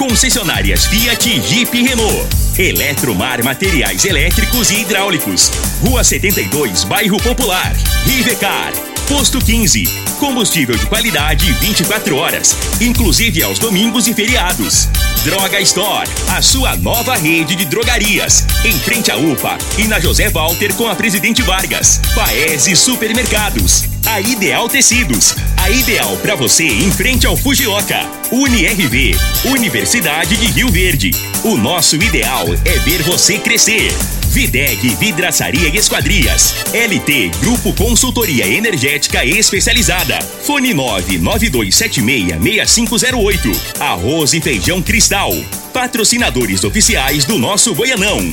concessionárias Fiat, Jeep e Renault. Eletromar Materiais Elétricos e Hidráulicos. Rua 72, Bairro Popular. Rivecar. Posto 15. Combustível de qualidade 24 horas, inclusive aos domingos e feriados. Droga Store, a sua nova rede de drogarias. Em frente à UPA e na José Walter com a Presidente Vargas. Paese Supermercados. A Ideal Tecidos. A ideal para você em frente ao Fujioka. UniRV. Universidade de Rio Verde. O nosso ideal é ver você crescer. Videg Vidraçaria e Esquadrias. LT Grupo Consultoria Energética Especializada. Fone 992766508. Arroz e Feijão Cristal. Patrocinadores oficiais do nosso Goianão.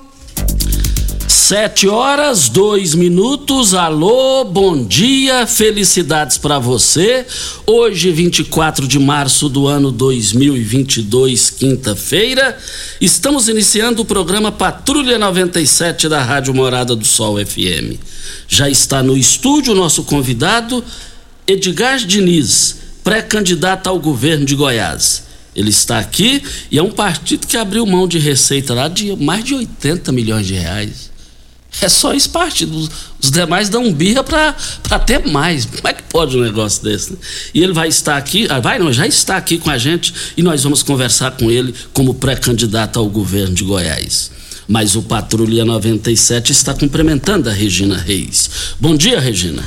Sete horas, dois minutos. Alô, bom dia, felicidades para você. Hoje, 24 de março do ano 2022, quinta-feira, estamos iniciando o programa Patrulha 97 da Rádio Morada do Sol FM. Já está no estúdio nosso convidado, Edgar Diniz, pré-candidato ao governo de Goiás. Ele está aqui e é um partido que abriu mão de receita lá de mais de 80 milhões de reais. É só esse partido. Os demais dão birra para ter mais. Como é que pode um negócio desse? Né? E ele vai estar aqui, ah, vai não, já está aqui com a gente e nós vamos conversar com ele como pré-candidato ao governo de Goiás. Mas o Patrulha 97 está cumprimentando a Regina Reis. Bom dia, Regina.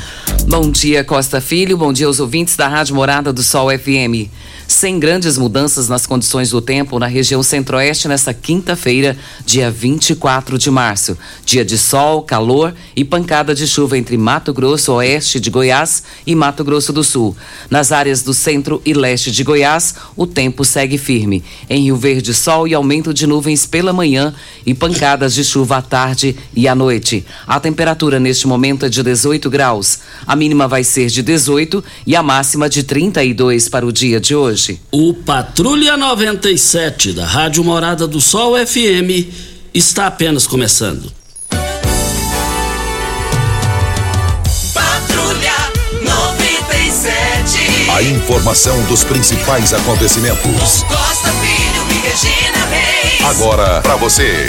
Bom dia, Costa Filho. Bom dia aos ouvintes da Rádio Morada do Sol FM sem grandes mudanças nas condições do tempo na região centro-oeste nesta quinta-feira, dia 24 de março. Dia de sol, calor e pancada de chuva entre Mato Grosso, oeste de Goiás e Mato Grosso do Sul. Nas áreas do centro e leste de Goiás, o tempo segue firme. Em Rio Verde, sol e aumento de nuvens pela manhã e pancadas de chuva à tarde e à noite. A temperatura neste momento é de 18 graus. A mínima vai ser de 18 e a máxima de 32 para o dia de hoje hoje. O Patrulha 97 da Rádio Morada do Sol FM está apenas começando. Patrulha 97. A informação dos principais acontecimentos. Costa Filho e Regina Reis. Agora para você.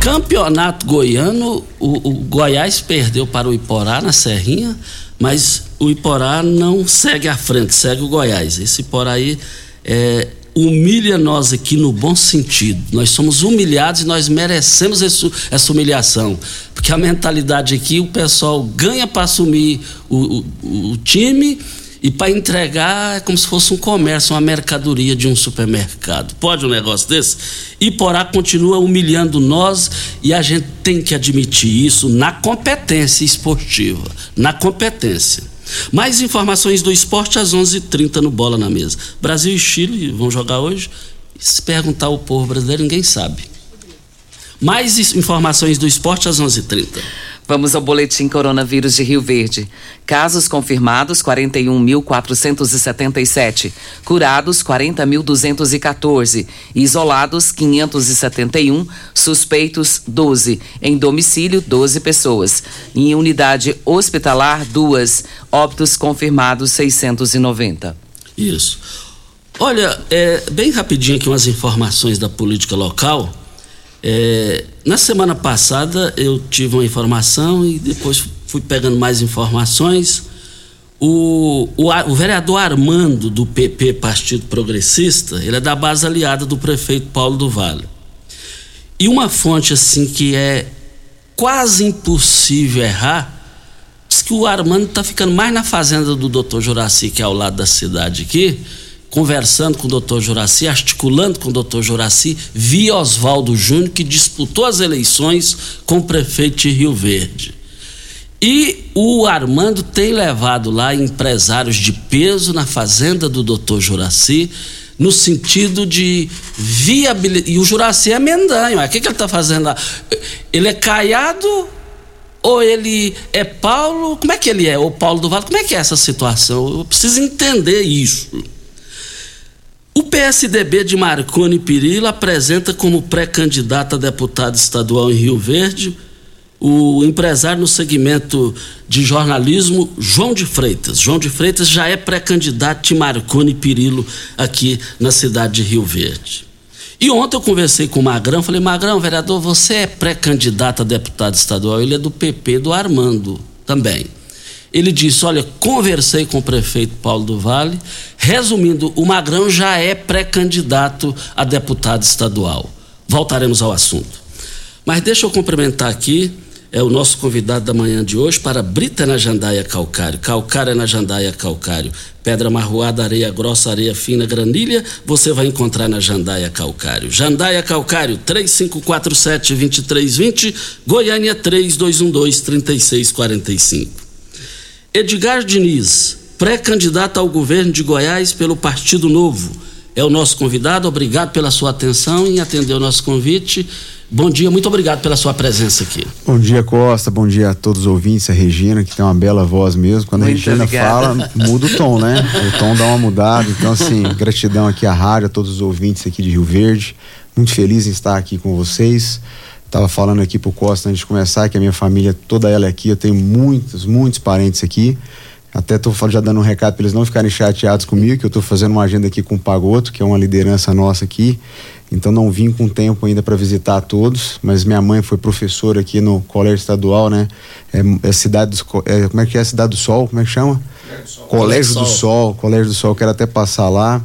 Campeonato goiano, o, o Goiás perdeu para o Iporá na Serrinha mas o Iporá não segue à frente, segue o Goiás. Esse Iporá aí é, humilha nós aqui no bom sentido. Nós somos humilhados e nós merecemos esse, essa humilhação. Porque a mentalidade aqui, o pessoal ganha para assumir o, o, o time e para entregar é como se fosse um comércio, uma mercadoria de um supermercado. Pode um negócio desse? E Porá continua humilhando nós e a gente tem que admitir isso na competência esportiva, na competência. Mais informações do esporte às 11:30 h 30 no Bola na Mesa. Brasil e Chile vão jogar hoje. Se perguntar ao povo brasileiro, ninguém sabe. Mais informações do esporte às 11:30. h 30 Vamos ao boletim coronavírus de Rio Verde. Casos confirmados 41.477, curados 40.214, isolados 571, suspeitos 12, em domicílio 12 pessoas, em unidade hospitalar duas, óbitos confirmados 690. Isso. Olha, é, bem rapidinho aqui umas informações da política local. É, na semana passada eu tive uma informação e depois fui pegando mais informações. O, o, o, vereador Armando, do PP, Partido Progressista, ele é da base aliada do prefeito Paulo do Vale. E uma fonte assim que é quase impossível errar. Diz que o Armando está ficando mais na fazenda do Dr. Juraci, que é ao lado da cidade aqui, conversando com o Dr. Juraci, articulando com o Dr. Juraci, via Oswaldo Júnior, que disputou as eleições com o prefeito de Rio Verde. E o Armando tem levado lá empresários de peso na fazenda do Dr. Juraci, no sentido de viabilidade. E o Juraci é mendanho, o que, que ele está fazendo lá? Ele é caiado ou ele é Paulo? Como é que ele é? Ou Paulo do Vale? Como é que é essa situação? Eu preciso entender isso. O PSDB de Marconi Perillo apresenta como pré-candidato a deputado estadual em Rio Verde o empresário no segmento de jornalismo, João de Freitas. João de Freitas já é pré-candidato de Marconi Perillo aqui na cidade de Rio Verde. E ontem eu conversei com o Magrão, falei, Magrão, vereador, você é pré-candidato a deputado estadual, ele é do PP do Armando também. Ele disse, olha, conversei com o prefeito Paulo do Vale, resumindo, o Magrão já é pré-candidato a deputado estadual. Voltaremos ao assunto. Mas deixa eu cumprimentar aqui é o nosso convidado da manhã de hoje para Brita na Jandaia Calcário. Calcário na Jandaia Calcário. Pedra marroada, areia grossa, areia fina, granilha, você vai encontrar na Jandaia Calcário. Jandaia Calcário, 3547-2320, Goiânia 3212-3645. Edgar Diniz, pré-candidato ao governo de Goiás pelo Partido Novo. É o nosso convidado, obrigado pela sua atenção em atender o nosso convite. Bom dia, muito obrigado pela sua presença aqui. Bom dia, Costa. Bom dia a todos os ouvintes, a Regina, que tem uma bela voz mesmo. Quando muito a Regina obrigada. fala, muda o tom, né? O tom dá uma mudada. Então, assim, gratidão aqui à rádio, a todos os ouvintes aqui de Rio Verde. Muito feliz em estar aqui com vocês. Estava falando aqui pro Costa antes de começar que a minha família, toda ela é aqui, eu tenho muitos, muitos parentes aqui. Até estou já dando um recado para eles não ficarem chateados comigo, que eu estou fazendo uma agenda aqui com o Pagoto, que é uma liderança nossa aqui. Então não vim com tempo ainda para visitar todos, mas minha mãe foi professora aqui no Colégio Estadual, né? É, é cidade do, é, como é que é a cidade do Sol? Como é que chama? Colégio, Colégio do Sol. Sol. Colégio do Sol. Quero até passar lá.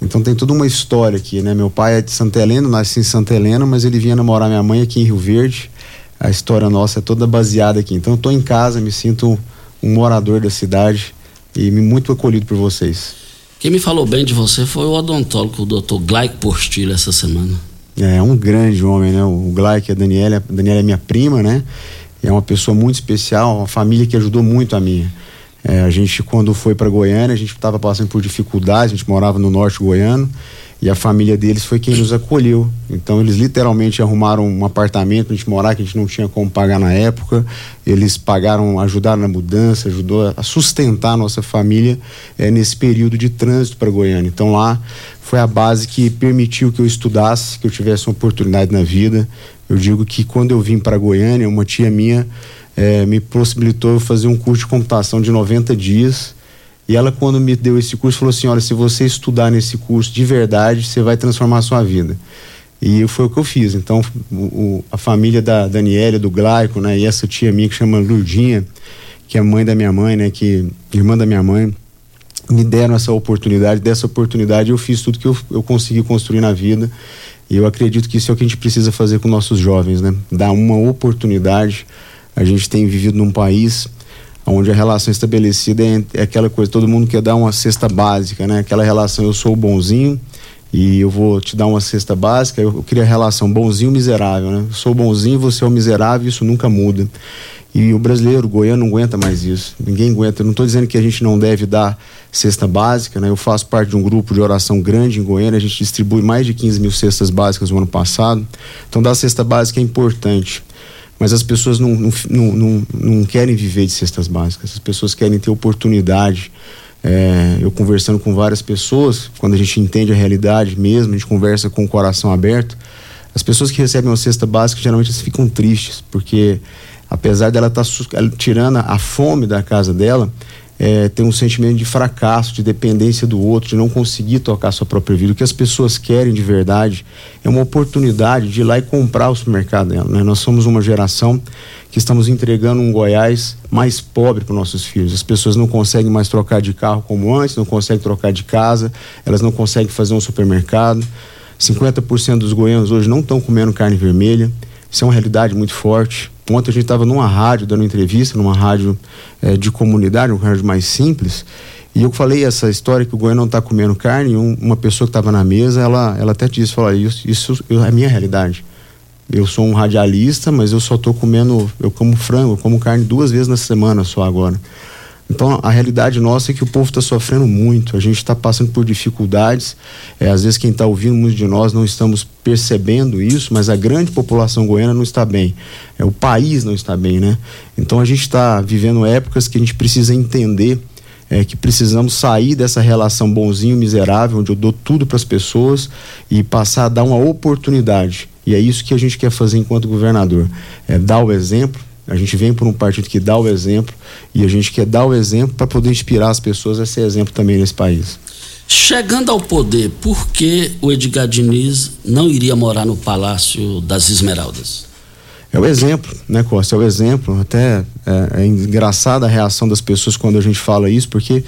Então tem toda uma história aqui, né? Meu pai é de Santa Helena, nasci em Santa Helena, mas ele vinha namorar minha mãe aqui em Rio Verde. A história nossa é toda baseada aqui. Então eu tô em casa, me sinto um morador da cidade e muito acolhido por vocês. Quem me falou bem de você foi o odontólogo, o doutor Glaico Postilho, essa semana. É, um grande homem, né? O Glaico, a Daniela, a Daniela é minha prima, né? É uma pessoa muito especial, uma família que ajudou muito a minha. É, a gente, quando foi para Goiânia, a gente estava passando por dificuldades, a gente morava no norte goiano, e a família deles foi quem nos acolheu. Então eles literalmente arrumaram um apartamento para a gente morar que a gente não tinha como pagar na época. Eles pagaram, ajudaram na mudança, ajudou a sustentar a nossa família é, nesse período de trânsito para Goiânia. Então lá foi a base que permitiu que eu estudasse, que eu tivesse uma oportunidade na vida. Eu digo que quando eu vim para Goiânia, uma tia minha é, me possibilitou fazer um curso de computação de 90 dias e ela, quando me deu esse curso, falou assim: olha, se você estudar nesse curso de verdade, você vai transformar a sua vida. E foi o que eu fiz. Então, o, o, a família da Daniela, do Glaico, né, e essa tia minha que chama Lurdinha, que é mãe da minha mãe, né, que irmã da minha mãe, me deram essa oportunidade. Dessa oportunidade, eu fiz tudo que eu, eu consegui construir na vida. E eu acredito que isso é o que a gente precisa fazer com nossos jovens, né? Dar uma oportunidade. A gente tem vivido num país onde a relação estabelecida é, é, aquela coisa, todo mundo quer dar uma cesta básica, né? Aquela relação, eu sou bonzinho e eu vou te dar uma cesta básica, eu, eu queria a relação bonzinho miserável, né? Eu sou bonzinho, você é o miserável, isso nunca muda. E o brasileiro, o goiano, não aguenta mais isso. Ninguém aguenta. Eu não estou dizendo que a gente não deve dar cesta básica, né? Eu faço parte de um grupo de oração grande em Goiânia, a gente distribui mais de 15 mil cestas básicas no ano passado. Então, dar cesta básica é importante mas as pessoas não, não, não, não, querem viver de cestas básicas, as pessoas querem ter oportunidade. É, eu conversando com várias pessoas, quando a gente entende a realidade mesmo, a gente conversa com o coração aberto, as pessoas que recebem uma cesta básica geralmente ficam tristes, porque apesar dela estar tá tirando a fome da casa dela, é, tem um sentimento de fracasso, de dependência do outro, de não conseguir tocar sua própria vida. O que as pessoas querem de verdade é uma oportunidade de ir lá e comprar o supermercado dela. Né? Nós somos uma geração que estamos entregando um Goiás mais pobre para nossos filhos. As pessoas não conseguem mais trocar de carro como antes, não conseguem trocar de casa, elas não conseguem fazer um supermercado. 50% dos goianos hoje não estão comendo carne vermelha. Isso é uma realidade muito forte. Ontem a gente estava numa rádio, dando entrevista, numa rádio é, de comunidade, uma rádio mais simples, e eu falei essa história que o Goiânia não está comendo carne, um, uma pessoa que estava na mesa, ela, ela até disse, falou, isso, isso é a minha realidade. Eu sou um radialista, mas eu só estou comendo, eu como frango, eu como carne duas vezes na semana só agora. Então a realidade nossa é que o povo está sofrendo muito, a gente está passando por dificuldades. É, às vezes quem está ouvindo, muitos de nós não estamos percebendo isso, mas a grande população goiana não está bem. É, o país não está bem, né? Então a gente está vivendo épocas que a gente precisa entender é, que precisamos sair dessa relação bonzinho miserável, onde eu dou tudo para as pessoas e passar a dar uma oportunidade. E é isso que a gente quer fazer enquanto governador: é dar o exemplo, a gente vem por um partido que dá o exemplo e a gente quer dar o exemplo para poder inspirar as pessoas a ser exemplo também nesse país. Chegando ao poder, por que o Edgar Diniz não iria morar no Palácio das Esmeraldas? É o exemplo, né, Costa? É o exemplo. Até é, é engraçada a reação das pessoas quando a gente fala isso, porque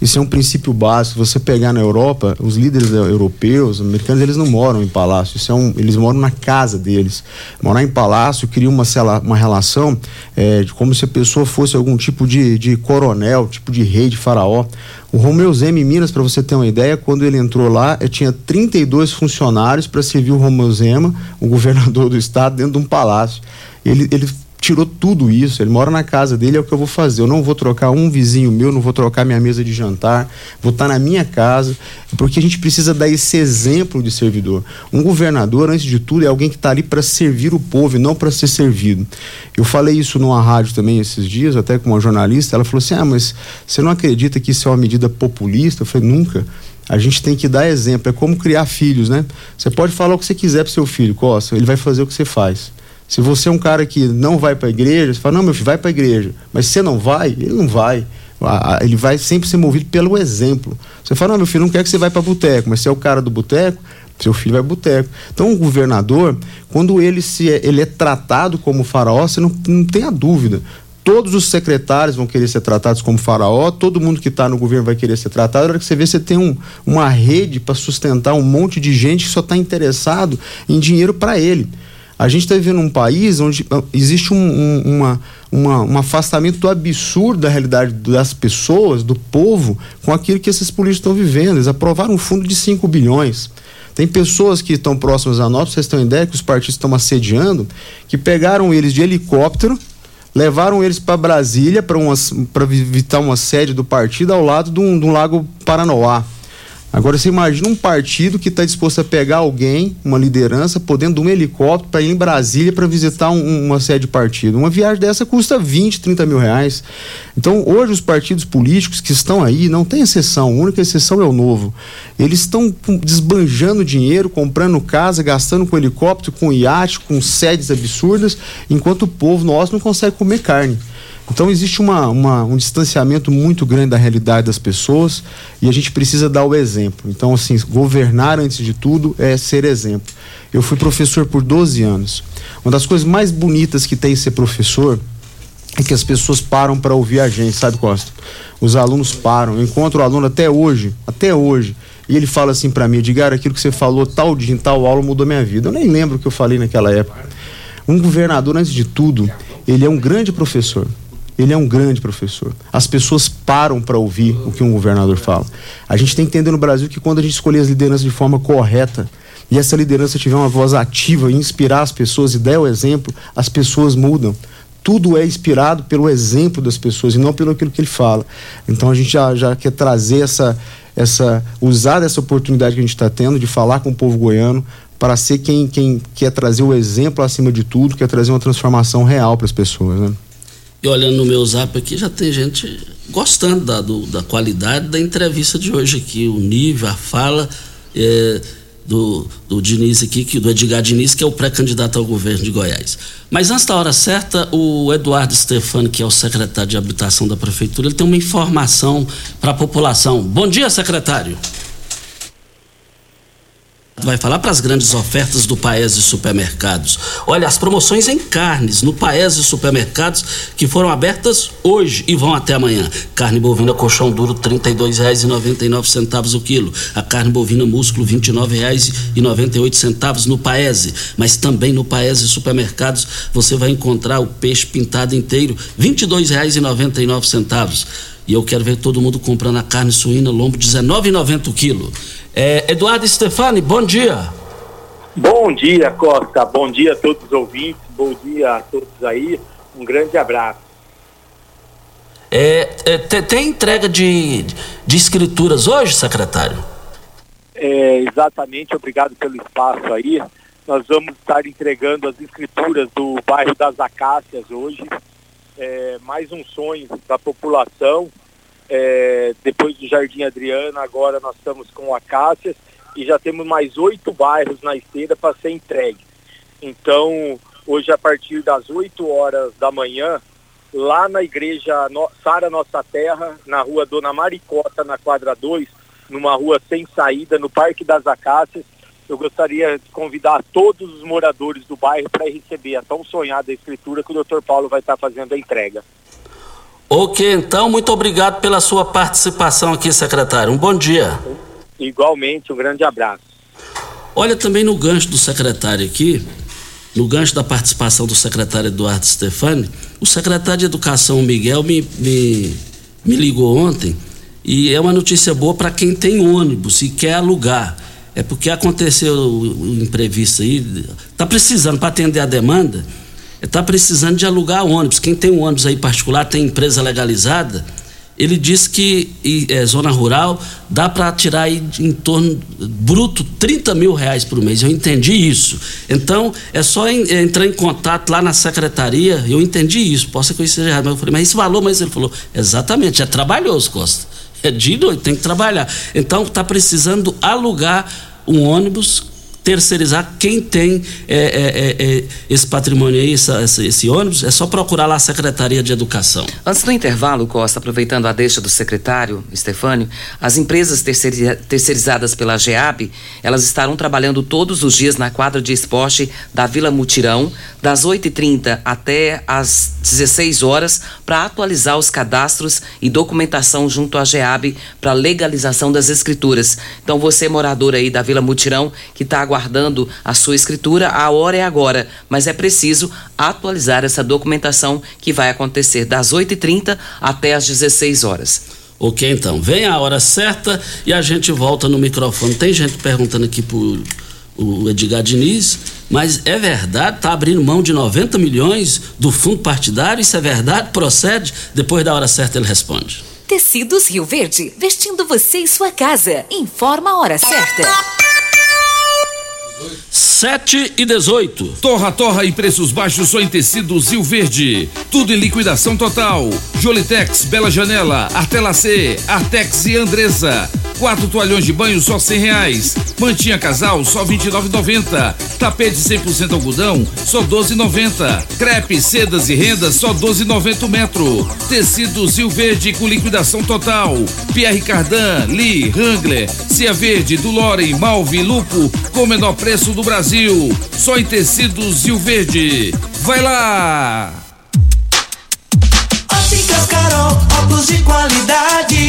isso é um princípio básico. Você pegar na Europa, os líderes europeus, americanos, eles não moram em palácio. Isso é um, eles moram na casa deles. Morar em palácio cria uma, uma relação é, de como se a pessoa fosse algum tipo de, de coronel, tipo de rei, de faraó. O Romeu Zema em Minas, para você ter uma ideia, quando ele entrou lá, tinha 32 funcionários para servir o Romeu Zema, o governador do estado, dentro de um palácio. Ele, ele tirou tudo isso. Ele mora na casa dele, é o que eu vou fazer. Eu não vou trocar um vizinho meu, não vou trocar minha mesa de jantar, vou estar na minha casa, porque a gente precisa dar esse exemplo de servidor. Um governador, antes de tudo, é alguém que está ali para servir o povo e não para ser servido. Eu falei isso numa rádio também esses dias, até com uma jornalista. Ela falou assim: Ah, mas você não acredita que isso é uma medida populista? Eu falei: Nunca. A gente tem que dar exemplo. É como criar filhos, né? Você pode falar o que você quiser para seu filho, Costa, ele vai fazer o que você faz. Se você é um cara que não vai para a igreja, você fala, não, meu filho, vai para a igreja. Mas você não vai, ele não vai. Ele vai sempre ser movido pelo exemplo. Você fala, não, meu filho, não quer que você vá para boteco, mas se é o cara do boteco, seu filho vai boteco. Então, o governador, quando ele, se é, ele é tratado como faraó, você não, não tenha dúvida. Todos os secretários vão querer ser tratados como faraó, todo mundo que está no governo vai querer ser tratado. A hora que você vê, você tem um, uma rede para sustentar um monte de gente que só está interessado em dinheiro para ele. A gente está vivendo um país onde ah, existe um, um, uma, uma, um afastamento absurdo da realidade das pessoas, do povo, com aquilo que esses políticos estão vivendo. Eles aprovaram um fundo de 5 bilhões. Tem pessoas que estão próximas a nós, vocês têm ideia que os partidos estão assediando, que pegaram eles de helicóptero, levaram eles para Brasília para visitar uma sede do partido ao lado de um, de um lago Paranoá. Agora você imagina um partido que está disposto a pegar alguém, uma liderança, podendo de um helicóptero para ir em Brasília para visitar um, uma sede de partido. Uma viagem dessa custa 20, 30 mil reais. Então, hoje, os partidos políticos que estão aí, não tem exceção, a única exceção é o novo. Eles estão desbanjando dinheiro, comprando casa, gastando com helicóptero, com iate, com sedes absurdas, enquanto o povo nosso não consegue comer carne. Então existe uma, uma, um distanciamento muito grande da realidade das pessoas e a gente precisa dar o exemplo. Então, assim, governar antes de tudo é ser exemplo. Eu fui professor por 12 anos. Uma das coisas mais bonitas que tem ser professor é que as pessoas param para ouvir a gente, sabe, Costa? Os alunos param. Eu encontro o aluno até hoje, até hoje, e ele fala assim para mim, Edgar, aquilo que você falou tal dia tal aula mudou minha vida. Eu nem lembro o que eu falei naquela época. Um governador, antes de tudo, ele é um grande professor. Ele é um grande professor. As pessoas param para ouvir o que um governador fala. A gente tem que entender no Brasil que quando a gente escolher as lideranças de forma correta e essa liderança tiver uma voz ativa e inspirar as pessoas e der o exemplo, as pessoas mudam. Tudo é inspirado pelo exemplo das pessoas e não pelo aquilo que ele fala. Então a gente já, já quer trazer essa, essa, usar dessa oportunidade que a gente está tendo de falar com o povo goiano para ser quem, quem quer trazer o exemplo acima de tudo, quer trazer uma transformação real para as pessoas. Né? E olhando no meu zap aqui, já tem gente gostando da, do, da qualidade da entrevista de hoje aqui, o nível, a fala é, do, do Diniz aqui, que, do Edgar Diniz, que é o pré-candidato ao governo de Goiás. Mas antes da hora certa, o Eduardo Stefano, que é o secretário de habitação da prefeitura, ele tem uma informação para a população. Bom dia, secretário. Vai falar para as grandes ofertas do Paese Supermercados. Olha, as promoções em carnes no Paese Supermercados que foram abertas hoje e vão até amanhã. Carne bovina colchão duro R$ 32,99 o quilo. A carne bovina músculo R$ 29,98 no Paese. Mas também no Paese Supermercados você vai encontrar o peixe pintado inteiro R$ 22,99. E eu quero ver todo mundo comprando a carne suína lombo R$ 19,90 o quilo. É, Eduardo Stefani, bom dia. Bom dia, Costa. Bom dia a todos os ouvintes. Bom dia a todos aí. Um grande abraço. É, é, tem entrega de, de escrituras hoje, secretário? É, exatamente, obrigado pelo espaço aí. Nós vamos estar entregando as escrituras do bairro das Acácias hoje. É, mais um sonho da população é, depois do Jardim Adriana, agora nós estamos com Acácias e já temos mais oito bairros na esteira para ser entregue. Então, hoje a partir das 8 horas da manhã, lá na igreja no Sara Nossa Terra, na rua Dona Maricota, na quadra 2, numa rua sem saída, no Parque das Acácias, eu gostaria de convidar todos os moradores do bairro para receber a tão sonhada escritura que o Dr. Paulo vai estar fazendo a entrega. Ok, então, muito obrigado pela sua participação aqui, secretário. Um bom dia. Igualmente, um grande abraço. Olha, também no gancho do secretário aqui, no gancho da participação do secretário Eduardo Stefani, o secretário de Educação, Miguel, me, me, me ligou ontem e é uma notícia boa para quem tem ônibus e quer alugar. É porque aconteceu o imprevisto aí, está precisando para atender a demanda está precisando de alugar ônibus. Quem tem um ônibus aí particular, tem empresa legalizada, ele diz que é, zona rural dá para tirar aí em torno bruto 30 mil reais por mês. Eu entendi isso. Então é só em, é, entrar em contato lá na secretaria. Eu entendi isso. Posso ser que errado, mas eu falei, mas esse valor, mas ele falou, exatamente, é trabalhoso, Costa. É de noite, tem que trabalhar. Então está precisando alugar um ônibus terceirizar quem tem é, é, é, é, esse patrimônio aí, essa, esse, esse, ônibus, é só procurar lá a Secretaria de Educação. Antes do intervalo, Costa, aproveitando a deixa do secretário, Estefânio, as empresas terceirizadas pela GEAB, elas estarão trabalhando todos os dias na quadra de esporte da Vila Mutirão, das 8h30 até as 16 horas, para atualizar os cadastros e documentação junto à GEAB para legalização das escrituras. Então, você, morador aí da Vila Mutirão, que está aguardando aguardando a sua escritura, a hora é agora, mas é preciso atualizar essa documentação que vai acontecer das 8h30 até as 16 horas. Ok, então. Vem a hora certa e a gente volta no microfone. Tem gente perguntando aqui por o Edgar Diniz, mas é verdade, tá abrindo mão de 90 milhões do fundo partidário, isso é verdade? Procede? Depois da hora certa ele responde. Tecidos Rio Verde, vestindo você e sua casa. Informa a hora certa. 7 e 18. Torra, torra e preços baixos só em tecidos Rio Verde. Tudo em liquidação total. Jolitex, Bela Janela, Artela C, Artex e Andresa. Quatro toalhões de banho só cem reais. Mantinha casal só vinte e. Tapete 100% algodão só doze noventa. Crepe, sedas e rendas só doze noventa metro. Tecidos Rio Verde com liquidação total. Pierre Cardan, Lee, Wrangler, Cia Verde, Dulore, Malve, Lupo com menor preço do Brasil. Só em tecidos Rio Verde. Vai lá! Óticas Carol, óculos de qualidade,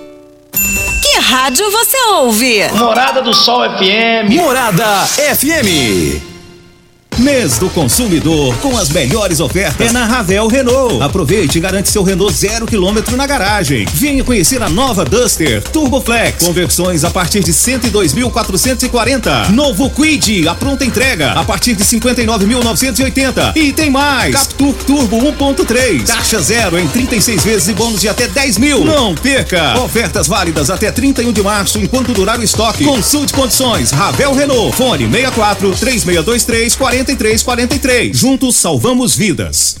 Que rádio você ouve? Morada do Sol FM. Morada FM. Mês do consumidor com as melhores ofertas é na Ravel Renault. Aproveite e garante seu Renault zero quilômetro na garagem. Venha conhecer a nova Duster Turbo Flex. Conversões a partir de 102.440. Novo Quid, a pronta entrega a partir de 59.980. E tem mais. Captur Turbo 1.3. Taxa zero em 36 vezes e bônus de até 10 mil. Não perca. Ofertas válidas até 31 de março enquanto durar o estoque. Consulte condições. Ravel Renault. Fone 64 3623 40 4343. Juntos salvamos vidas.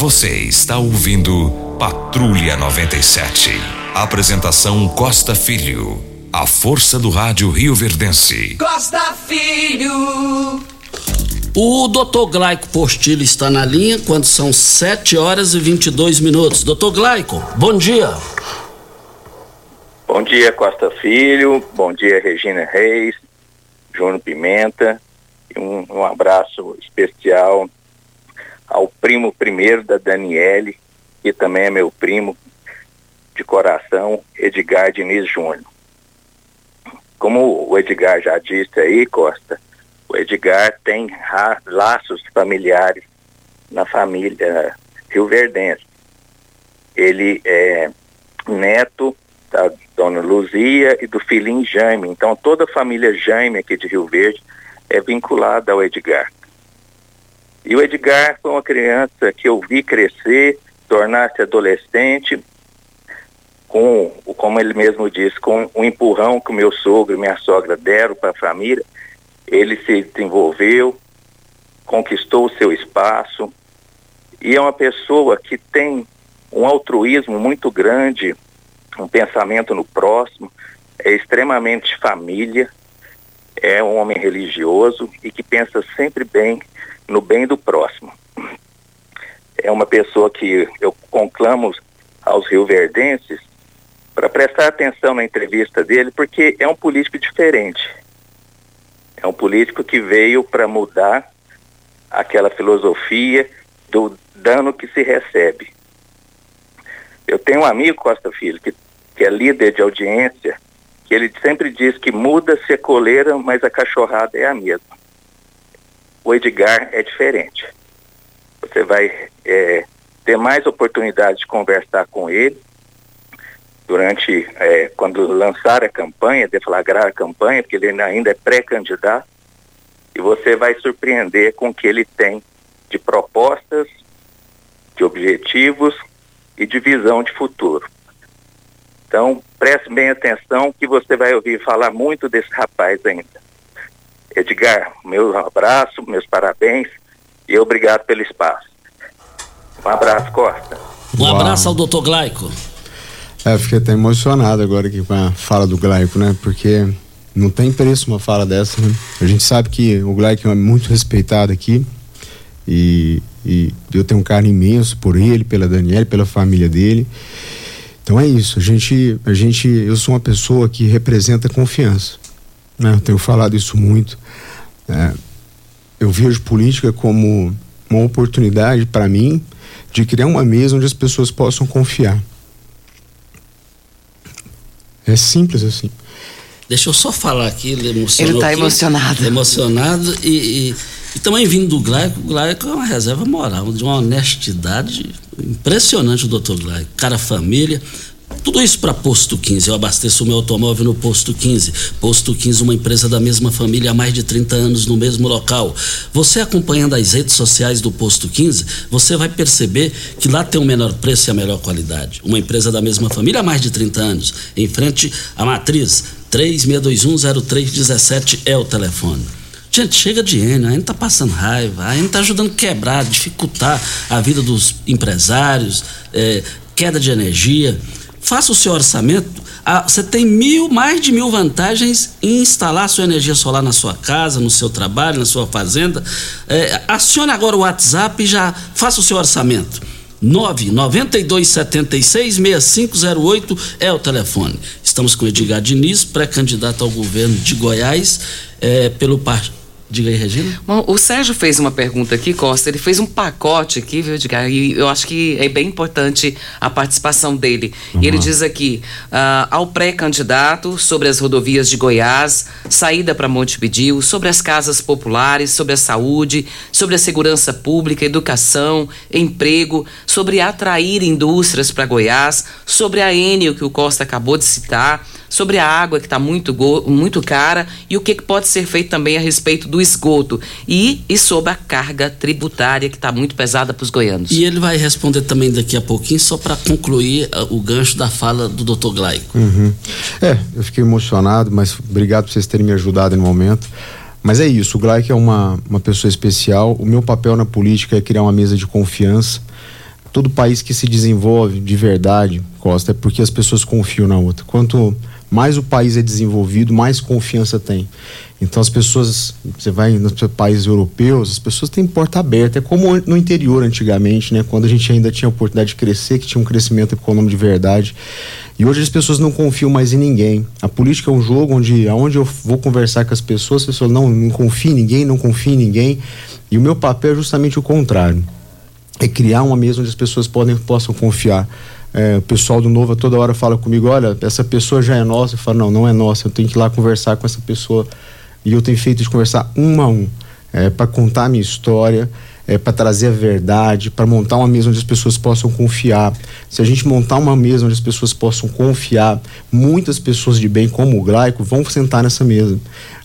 Você está ouvindo Patrulha 97. Apresentação Costa Filho. A força do rádio Rio Verdense. Costa Filho. O doutor Glaico Postilho está na linha quando são 7 horas e 22 minutos. Doutor Glaico, bom dia. Bom dia, Costa Filho. Bom dia, Regina Reis, Júnior Pimenta. E um, um abraço especial ao primo primeiro da Daniele, que também é meu primo de coração, Edgar Diniz Júnior. Como o Edgar já disse aí, Costa, o Edgar tem laços familiares na família rioverdense. Ele é neto da dona Luzia e do filhinho Jaime. Então toda a família Jaime aqui de Rio Verde é vinculada ao Edgar. E o Edgar foi uma criança que eu vi crescer, tornar-se adolescente, com, como ele mesmo disse, com o empurrão que o meu sogro e minha sogra deram para a família, ele se desenvolveu, conquistou o seu espaço. E é uma pessoa que tem um altruísmo muito grande, um pensamento no próximo, é extremamente família, é um homem religioso e que pensa sempre bem no bem do próximo. É uma pessoa que eu conclamo aos rioverdenses para prestar atenção na entrevista dele, porque é um político diferente. É um político que veio para mudar aquela filosofia do dano que se recebe. Eu tenho um amigo, Costa Filho, que, que é líder de audiência, que ele sempre diz que muda-se a coleira, mas a cachorrada é a mesma o Edgar é diferente. Você vai é, ter mais oportunidade de conversar com ele durante, é, quando lançar a campanha, deflagrar a campanha, porque ele ainda é pré-candidato, e você vai surpreender com o que ele tem de propostas, de objetivos e de visão de futuro. Então, preste bem atenção que você vai ouvir falar muito desse rapaz ainda. Edgar, meu abraço, meus parabéns e obrigado pelo espaço. Um abraço, Costa. Um Uau. abraço ao doutor Glaico. É, fiquei até emocionado agora aqui com a fala do Glaico, né? Porque não tem preço uma fala dessa, né? A gente sabe que o Glaico é muito respeitado aqui e, e eu tenho um carinho imenso por ele, pela Daniela, pela família dele. Então é isso, a gente, a gente, eu sou uma pessoa que representa confiança. Né? Eu tenho falado isso muito. É, eu vejo política como uma oportunidade para mim de criar uma mesa onde as pessoas possam confiar. É simples assim. Deixa eu só falar aqui, ele emocionou. Ele está emocionado. Emocionado e, e, e, também vindo do Glaico, o Glaico é uma reserva moral, de uma honestidade impressionante o doutor Glaico. Cara família, Tudo isso para Posto 15. Eu abasteço o meu automóvel no Posto 15. Posto 15, uma empresa da mesma família há mais de 30 anos no mesmo local. Você acompanhando as redes sociais do Posto 15, você vai perceber que lá tem o menor preço e a melhor qualidade. Uma empresa da mesma família há mais de 30 anos. Em frente à matriz 36210317 é o telefone. Gente, chega de Enio, a gente tá passando raiva, a gente tá ajudando a quebrar, dificultar a vida dos empresários, é, queda de energia. Faça o seu orçamento. Ah, você tem mil, mais de mil vantagens em instalar sua energia solar na sua casa, no seu trabalho, na sua fazenda. É, acione agora o WhatsApp e já faça o seu orçamento. 992766508 é o telefone. Estamos com Edgar Diniz, pré-candidato ao governo de Goiás, é, pelo partido Diga aí, Regina. Bom, o Sérgio fez uma pergunta aqui, Costa. Ele fez um pacote aqui, viu, Edgar? E eu acho que é bem importante a participação dele. E ele diz aqui: uh, ao pré-candidato sobre as rodovias de Goiás, saída para Montevidil, sobre as casas populares, sobre a saúde, sobre a segurança pública, educação, emprego, sobre atrair indústrias para Goiás, sobre a Enio que o Costa acabou de citar sobre a água que está muito, muito cara e o que, que, pode ser feito também a respeito do esgoto e, e sobre a carga tributária que está muito pesada para os goianos. E ele vai responder também daqui a pouquinho, só para concluir uh, o gancho da fala do doutor Glaico. Uhum. É, eu fiquei emocionado, mas obrigado por vocês terem me ajudado no momento. Mas é isso, o Glaico é uma, uma pessoa especial. O meu papel na política é criar uma mesa de confiança todo país que se desenvolve de verdade, Costa, é porque as pessoas confiam na outra. Quanto mais o país é desenvolvido, mais confiança tem. Então as pessoas, você vai nos países europeus, as pessoas têm porta aberta, é como no interior antigamente, né, quando a gente ainda tinha a oportunidade de crescer, que tinha um crescimento econômico de verdade. E hoje as pessoas não confiam mais em ninguém. A política é um jogo onde aonde eu vou conversar com as pessoas, as pessoas não, não confiam em ninguém, não confiam em ninguém. E o meu papel é justamente o contrário. É criar uma mesa onde as pessoas podem, possam confiar é, o pessoal do Nova toda hora fala comigo, olha, essa pessoa já é nossa. Eu falo, não, não é nossa, eu tenho que ir lá conversar com essa pessoa. E eu tenho feito de conversar um a um, é, para contar a minha história, é, para trazer a verdade, para montar uma mesa onde as pessoas possam confiar. Se a gente montar uma mesa onde as pessoas possam confiar, muitas pessoas de bem, como o Glaico, vão sentar nessa mesa.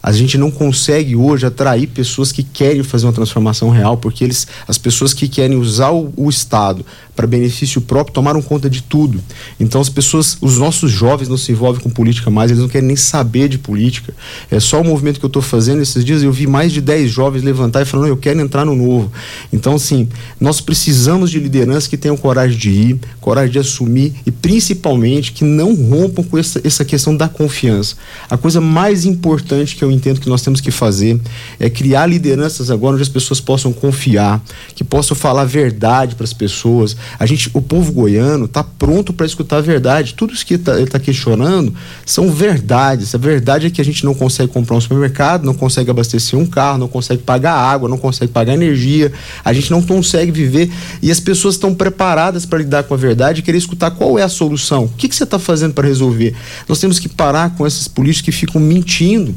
A gente não consegue hoje atrair pessoas que querem fazer uma transformação real, porque eles, as pessoas que querem usar o, o Estado para benefício próprio tomaram conta de tudo. Então as pessoas, os nossos jovens não se envolvem com política mais, eles não querem nem saber de política. É só o movimento que eu estou fazendo esses dias, eu vi mais de 10 jovens levantar e falar, eu quero entrar no novo. Então, assim, nós precisamos de lideranças que tenham coragem de ir, coragem de assumir e principalmente que não rompam com essa, essa questão da confiança. A coisa mais importante que eu entendo que nós temos que fazer é criar lideranças agora onde as pessoas possam confiar, que possam falar a verdade para as pessoas. A gente, o povo goiano está pronto para escutar a verdade. Tudo isso que tá, ele está questionando são verdades. A verdade é que a gente não consegue comprar um supermercado, não consegue abastecer um carro, não consegue pagar água, não consegue pagar energia. A gente não consegue viver e as pessoas estão preparadas para lidar com a verdade e querer escutar qual é a solução. O que, que você está fazendo para resolver? Nós temos que parar com esses políticos que ficam mentindo,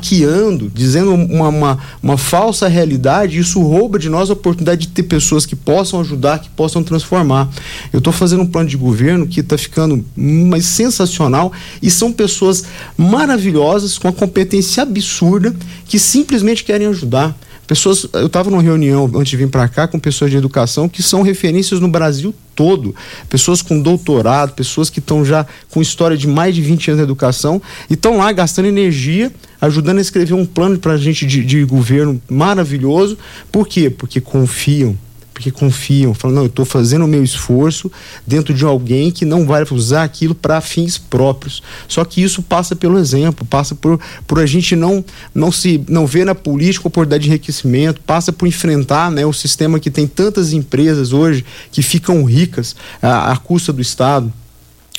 maquiando, dizendo uma, uma, uma falsa realidade, isso rouba de nós a oportunidade de ter pessoas que possam ajudar, que possam transformar. Eu estou fazendo um plano de governo que está ficando mais sensacional e são pessoas maravilhosas, com a competência absurda, que simplesmente querem ajudar. Pessoas, eu estava numa reunião antes de vir para cá com pessoas de educação que são referências no Brasil todo. Pessoas com doutorado, pessoas que estão já com história de mais de 20 anos de educação e estão lá gastando energia, ajudando a escrever um plano para a gente de, de governo maravilhoso. Por quê? Porque confiam porque confiam, falam, não, eu estou fazendo o meu esforço dentro de alguém que não vai usar aquilo para fins próprios. Só que isso passa pelo exemplo, passa por, por a gente não, não se não ver na política oportunidade de enriquecimento, passa por enfrentar né, o sistema que tem tantas empresas hoje que ficam ricas à, à custa do Estado.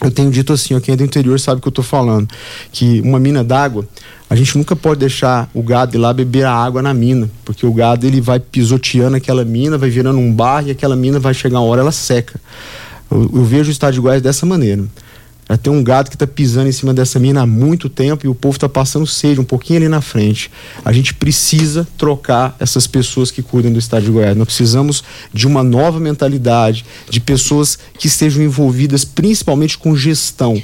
Eu tenho dito assim, ó, quem é do interior sabe o que eu estou falando, que uma mina d'água, a gente nunca pode deixar o gado ir lá beber a água na mina, porque o gado ele vai pisoteando aquela mina, vai virando um bar e aquela mina vai chegar uma hora ela seca. Eu, eu vejo o estado de Goiás dessa maneira. Já tem um gado que está pisando em cima dessa mina há muito tempo e o povo está passando sede um pouquinho ali na frente. A gente precisa trocar essas pessoas que cuidam do estado de Goiás. Nós precisamos de uma nova mentalidade, de pessoas que estejam envolvidas principalmente com gestão.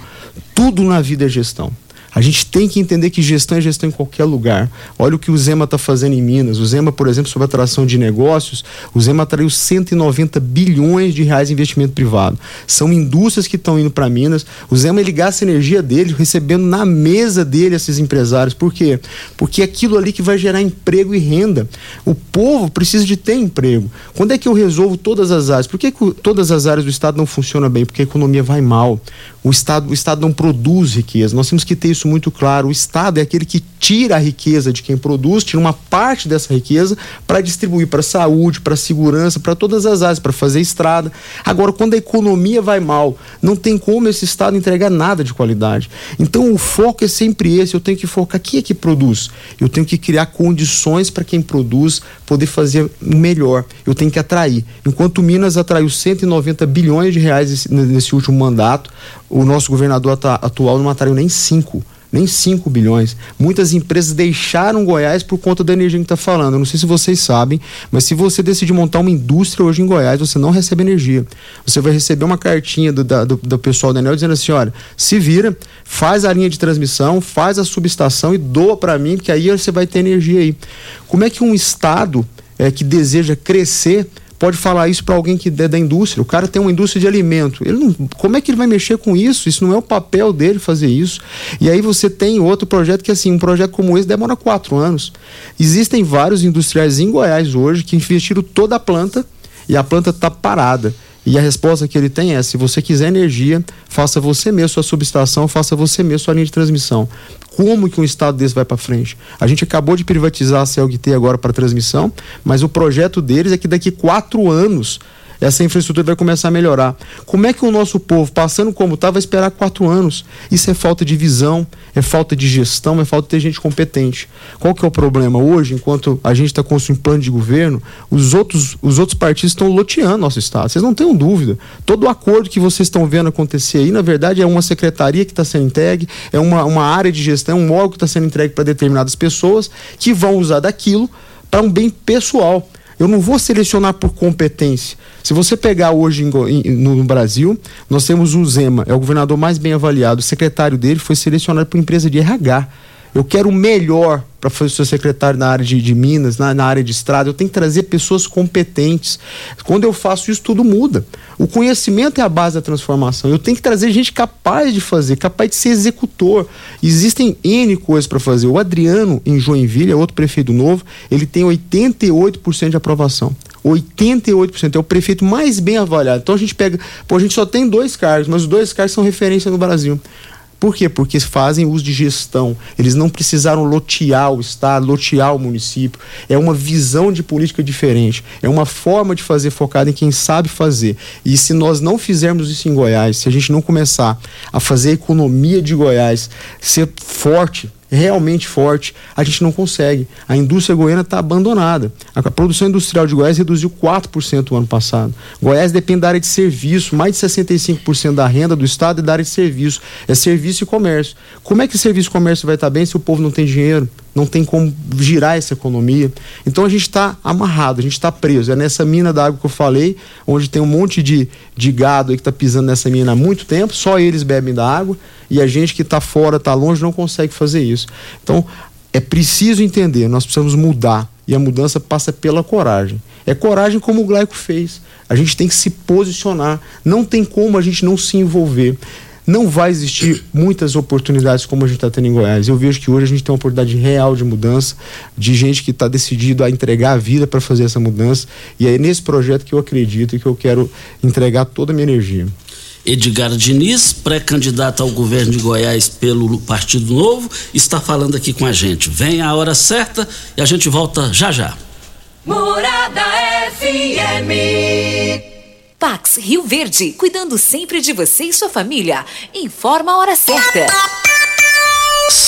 Tudo na vida é gestão. A gente tem que entender que gestão é gestão em qualquer lugar. Olha o que o Zema está fazendo em Minas. O Zema, por exemplo, sobre atração de negócios, o Zema atraiu 190 bilhões de reais de investimento privado. São indústrias que estão indo para Minas. O Zema ele gasta a energia dele recebendo na mesa dele esses empresários. Por quê? Porque é aquilo ali que vai gerar emprego e renda. O povo precisa de ter emprego. Quando é que eu resolvo todas as áreas? Por que, que todas as áreas do Estado não funcionam bem? Porque a economia vai mal. O Estado, o Estado não produz riqueza. Nós temos que ter isso muito claro. O Estado é aquele que tira a riqueza de quem produz, tira uma parte dessa riqueza para distribuir para saúde, para segurança, para todas as áreas, para fazer estrada. Agora, quando a economia vai mal, não tem como esse Estado entregar nada de qualidade. Então, o foco é sempre esse. Eu tenho que focar quem é que produz. Eu tenho que criar condições para quem produz poder fazer melhor. Eu tenho que atrair. Enquanto Minas atraiu 190 bilhões de reais nesse último mandato, o nosso governador atual não atraiu nem 5 nem 5 bilhões. Muitas empresas deixaram Goiás por conta da energia que está falando. Eu não sei se vocês sabem, mas se você decidir montar uma indústria hoje em Goiás, você não recebe energia. Você vai receber uma cartinha do, da, do, do pessoal da Enel dizendo assim: olha, se vira, faz a linha de transmissão, faz a subestação e doa para mim, porque aí você vai ter energia aí. Como é que um Estado é, que deseja crescer pode falar isso para alguém que é da indústria. O cara tem uma indústria de alimento. Ele não, como é que ele vai mexer com isso? Isso não é o papel dele fazer isso. E aí você tem outro projeto que assim, um projeto como esse demora quatro anos. Existem vários industriais em Goiás hoje que investiram toda a planta e a planta está parada. E a resposta que ele tem é: se você quiser energia, faça você mesmo sua subestação, faça você mesmo sua linha de transmissão. Como que um estado desse vai para frente? A gente acabou de privatizar a CLT agora para transmissão, mas o projeto deles é que daqui quatro anos essa infraestrutura vai começar a melhorar. Como é que o nosso povo, passando como está, vai esperar quatro anos? Isso é falta de visão, é falta de gestão, é falta de ter gente competente. Qual que é o problema? Hoje, enquanto a gente está construindo plano de governo, os outros, os outros partidos estão loteando nosso Estado. Vocês não tenham dúvida. Todo o acordo que vocês estão vendo acontecer aí, na verdade, é uma secretaria que está sendo entregue, é uma, uma área de gestão, um órgão que está sendo entregue para determinadas pessoas que vão usar daquilo para um bem pessoal. Eu não vou selecionar por competência. Se você pegar hoje em, no Brasil, nós temos o Zema, é o governador mais bem avaliado. O secretário dele foi selecionado por empresa de RH. Eu quero o melhor para seu secretário na área de, de Minas, na, na, área de estrada. Eu tenho que trazer pessoas competentes. Quando eu faço isso, tudo muda. O conhecimento é a base da transformação. Eu tenho que trazer gente capaz de fazer, capaz de ser executor. Existem N coisas para fazer. O Adriano, em Joinville, é outro prefeito novo, ele tem 88% de aprovação. 88%. É o prefeito mais bem avaliado. Então a gente pega. Pô, a gente só tem dois cargos, mas os dois cargos são referência no Brasil. Por quê? Porque fazem uso de gestão. Eles não precisaram lotear o Estado, lotear o município. É uma visão de política diferente. É uma forma de fazer focada em quem sabe fazer. E se nós não fizermos isso em Goiás, se a gente não começar a fazer a economia de Goiás ser forte, realmente forte, a gente não consegue. A indústria goiana está abandonada. A produção industrial de Goiás reduziu 4% no ano passado. Goiás depende da área de serviço, mais de 65% da renda do estado é da área de serviço. É serviço e comércio. Como é que serviço e comércio vai estar bem se o povo não tem dinheiro? Não tem como girar essa economia. Então a gente está amarrado, a gente está preso. É nessa mina d'água que eu falei, onde tem um monte de, de gado que está pisando nessa mina há muito tempo, só eles bebem da água e a gente que está fora, está longe, não consegue fazer isso. Então, é preciso entender, nós precisamos mudar. E a mudança passa pela coragem. É coragem como o Glaico fez. A gente tem que se posicionar. Não tem como a gente não se envolver. Não vai existir muitas oportunidades como a gente está tendo em Goiás. Eu vejo que hoje a gente tem uma oportunidade real de mudança, de gente que está decidido a entregar a vida para fazer essa mudança. E é nesse projeto que eu acredito e que eu quero entregar toda a minha energia. Edgar Diniz, pré-candidato ao governo de Goiás pelo Partido Novo, está falando aqui com a gente. Vem a hora certa e a gente volta já já. Morada FM. Pax Rio Verde, cuidando sempre de você e sua família. Informa a hora certa.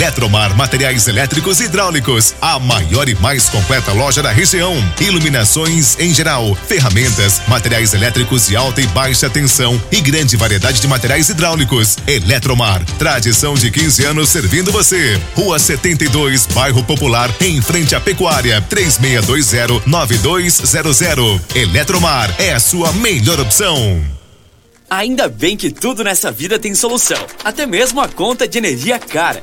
Eletromar Materiais Elétricos e Hidráulicos, a maior e mais completa loja da região. Iluminações em geral, ferramentas, materiais elétricos de alta e baixa tensão e grande variedade de materiais hidráulicos. Eletromar, tradição de 15 anos servindo você. Rua 72, Bairro Popular, em frente à Pecuária, 3620-9200. Eletromar é a sua melhor opção. Ainda bem que tudo nessa vida tem solução, até mesmo a conta de energia cara.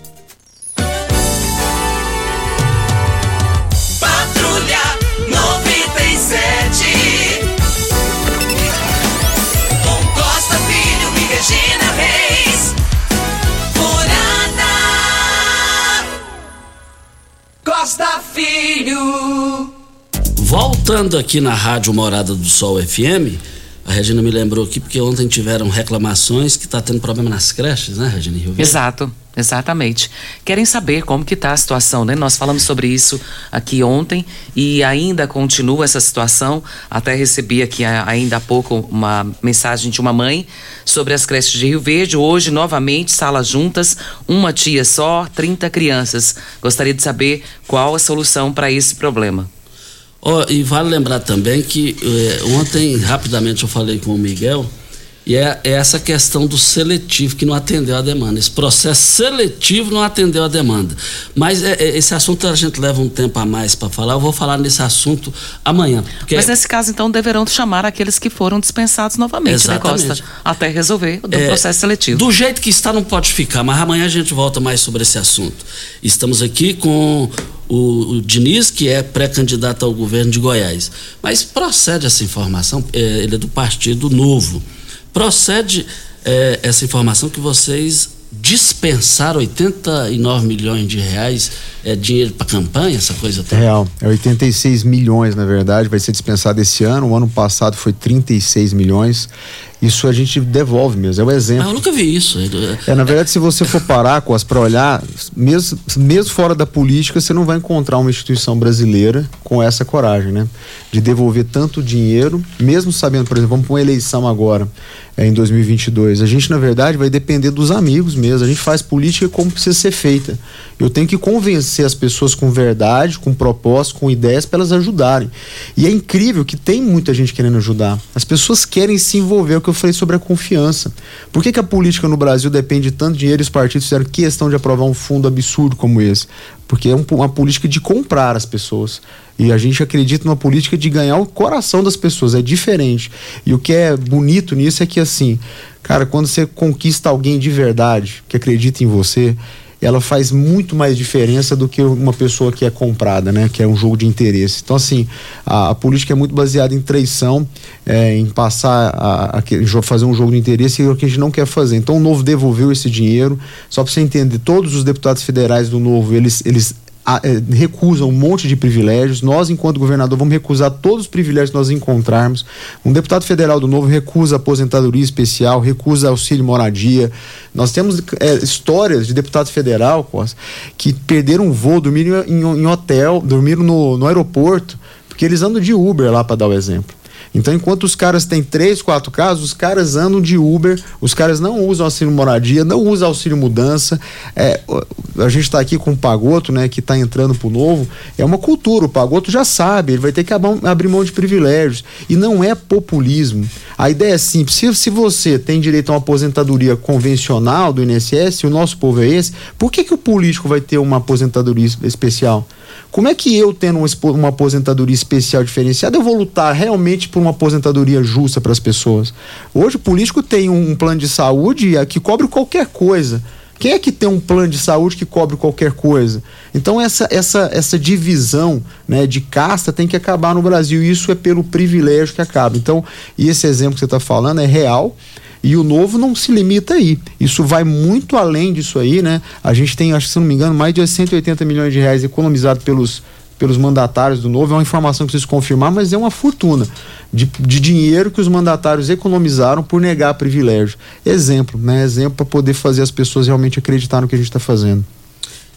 Costa Filho. Voltando aqui na Rádio Morada do Sol FM, a Regina me lembrou aqui porque ontem tiveram reclamações que está tendo problema nas creches, né, Regina? Exato, exatamente. Querem saber como que está a situação, né? Nós falamos sobre isso aqui ontem e ainda continua essa situação. Até recebi aqui ainda há pouco uma mensagem de uma mãe sobre as creches de Rio Verde. Hoje, novamente, salas juntas, uma tia só, 30 crianças. Gostaria de saber qual a solução para esse problema. Ó, e vale lembrar também que eh, ontem, rapidamente, eu falei com o Miguel, e é, é essa questão do seletivo que não atendeu a demanda. Esse processo seletivo não atendeu a demanda. Mas é, é, esse assunto a gente leva um tempo a mais para falar. Eu vou falar nesse assunto amanhã. Mas nesse caso, então, deverão chamar aqueles que foram dispensados novamente, né, Exatamente. Costa? Até resolver o É, processo seletivo. Do jeito que está, não pode ficar, mas amanhã a gente volta mais sobre esse assunto. Estamos aqui com o, o Diniz, que é pré-candidato ao governo de Goiás. Mas procede essa informação, é, ele é do Partido Novo. Procede é, essa informação que vocês dispensar 89 milhões de reais é dinheiro para campanha, essa coisa toda? Real, é 86 milhões na verdade, vai ser dispensado esse ano. O ano passado foi 36 milhões. Isso a gente devolve mesmo, é o exemplo. Ah, eu nunca vi isso. É, na verdade, se você for parar, com as para olhar, mesmo, mesmo fora da política, você não vai encontrar uma instituição brasileira com essa coragem, né? De devolver tanto dinheiro, mesmo sabendo, por exemplo, vamos para uma eleição agora, é, em 2022. A gente, na verdade, vai depender dos amigos mesmo. A gente faz política como precisa ser feita. Eu tenho que convencer as pessoas com verdade, com propósito, com ideias para elas ajudarem. E é incrível que tem muita gente querendo ajudar. As pessoas querem se envolver, é o que eu falei sobre a confiança. Por que, que a política no Brasil depende de tanto dinheiro e os partidos fizeram questão de aprovar um fundo absurdo como esse? Porque é um, uma política de comprar as pessoas. E a gente acredita numa política de ganhar o coração das pessoas, é diferente. E o que é bonito nisso é que, assim, cara, quando você conquista alguém de verdade, que acredita em você, ela faz muito mais diferença do que uma pessoa que é comprada, né? Que é um jogo de interesse. Então, assim, a, a política é muito baseada em traição, é, em passar a, a, fazer um jogo de interesse e é o que a gente não quer fazer. Então, o Novo devolveu esse dinheiro. Só para você entender, todos os deputados federais do Novo, eles, eles a, é, recusam um monte de privilégios. Nós, enquanto governador, vamos recusar todos os privilégios que nós encontrarmos. Um deputado federal do Novo recusa aposentadoria especial, recusa auxílio moradia. Nós temos é, histórias de deputado federal, que perderam um voo, dormiram em, em hotel, dormiram no, no aeroporto, porque eles andam de Uber lá para dar o exemplo. Então, enquanto os caras têm três, quatro casos, os caras andam de Uber, os caras não usam auxílio moradia, não usam auxílio mudança. É, a gente está aqui com o Pagoto, né, que está entrando pro novo. É uma cultura, o Pagoto já sabe, ele vai ter que abrir mão de privilégios. E não é populismo. A ideia é simples: se, se você tem direito a uma aposentadoria convencional do INSS, o nosso povo é esse, por que, que o político vai ter uma aposentadoria especial? Como é que eu, tendo uma aposentadoria especial diferenciada, eu vou lutar realmente por uma aposentadoria justa para as pessoas? Hoje o político tem um plano de saúde que cobre qualquer coisa. Quem é que tem um plano de saúde que cobre qualquer coisa? Então essa, essa, essa divisão né, de casta tem que acabar no Brasil. E isso é pelo privilégio que acaba. Então, e esse exemplo que você está falando é real. E o novo não se limita aí. Isso vai muito além disso aí, né? A gente tem, acho que se não me engano, mais de 180 milhões de reais economizados pelos, pelos mandatários do novo. É uma informação que preciso confirmar, mas é uma fortuna de, de dinheiro que os mandatários economizaram por negar privilégio. Exemplo, né? Exemplo para poder fazer as pessoas realmente acreditar no que a gente está fazendo.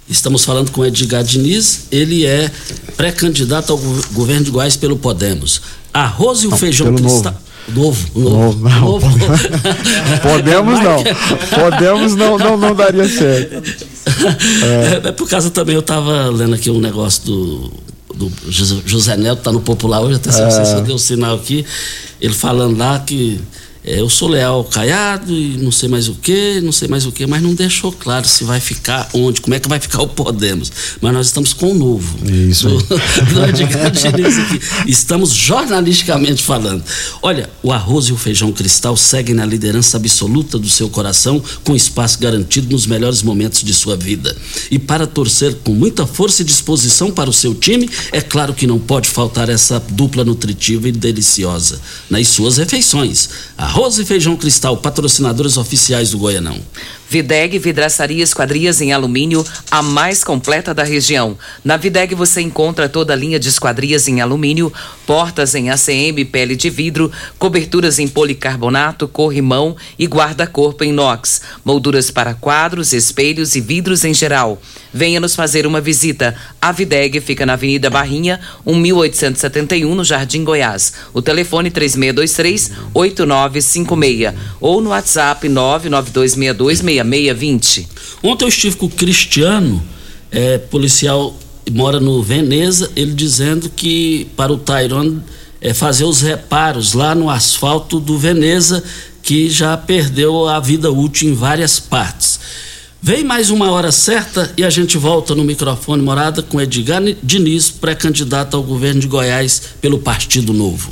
Estamos falando com Edgar Diniz, ele é pré-candidato ao governo de Goiás pelo Podemos. Arroz e o não, feijão cristal. Novo, novo. novo, novo. Podemos não. Podemos não, não, não daria certo. É. é. por causa também, eu estava lendo aqui um negócio do, do José Neto, tá no Popular hoje, até é. se você deu um sinal aqui, ele falando lá que é, eu sou leal ao Caiado e não sei mais o que, não sei mais o que, mas não deixou claro se vai ficar onde, como é que vai ficar o Podemos. Mas nós estamos com o novo. Isso. Do, do. Estamos jornalisticamente falando. Olha, o arroz e o feijão cristal seguem na liderança absoluta do seu coração, com espaço garantido nos melhores momentos de sua vida. E para torcer com muita força e disposição para o seu time, é claro que não pode faltar essa dupla nutritiva e deliciosa nas suas refeições. Arroz e Feijão Cristal, patrocinadores oficiais do Goianão. Videg Vidraçaria Esquadrias em Alumínio, a mais completa da região. Na Videg você encontra toda a linha de esquadrias em alumínio, portas em ACM, pele de vidro, coberturas em policarbonato, corrimão e guarda-corpo em inox, molduras para quadros, espelhos e vidros em geral. Venha nos fazer uma visita. A Videg fica na Avenida Barrinha, 1871, no Jardim Goiás. O telefone 3623 8956 ou no WhatsApp 99262 6620. Ontem eu estive com o Cristiano, é, policial, mora no Veneza, ele dizendo que para o Tyrone é, fazer os reparos lá no asfalto do Veneza, que já perdeu a vida útil em várias partes. Vem mais uma hora certa e a gente volta no microfone morada com Edgar Diniz, pré-candidato ao governo de Goiás pelo Partido Novo.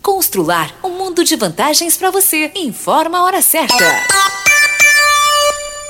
Constrular um mundo de vantagens para você. Informa a hora certa.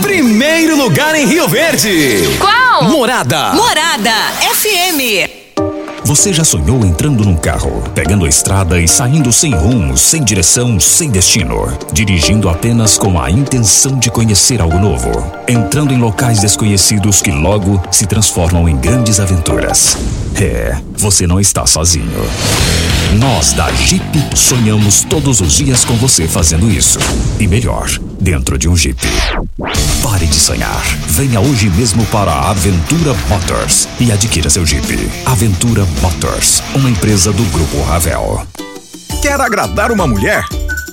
Primeiro lugar em Rio Verde. Qual? Morada. Morada FM. Você já sonhou entrando num carro, pegando a estrada e saindo sem rumo, sem direção, sem destino, dirigindo apenas com a intenção de conhecer algo novo, entrando em locais desconhecidos que logo se transformam em grandes aventuras? É, você não está sozinho. Nós da Jeep sonhamos todos os dias com você fazendo isso. E melhor, dentro de um Jeep. Pare de sonhar. Venha hoje mesmo para a Aventura Motors e adquira seu Jeep. Aventura Motors, uma empresa do Grupo Ravel. Quer agradar uma mulher?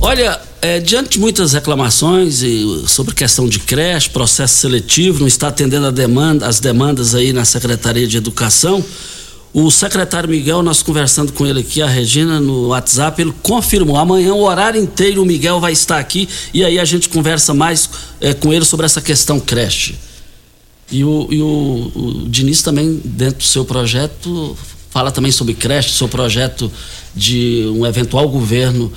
Olha, é, diante de muitas reclamações e, sobre questão de creche, processo seletivo, não está atendendo demanda, as demandas aí na Secretaria de Educação, o secretário Miguel, nós conversando com ele aqui, a Regina, no WhatsApp, ele confirmou. Amanhã, o horário inteiro, o Miguel vai estar aqui e aí a gente conversa mais é, com ele sobre essa questão creche. E o, e o, o Diniz também, dentro do seu projeto, fala também sobre creche, seu projeto de um eventual governo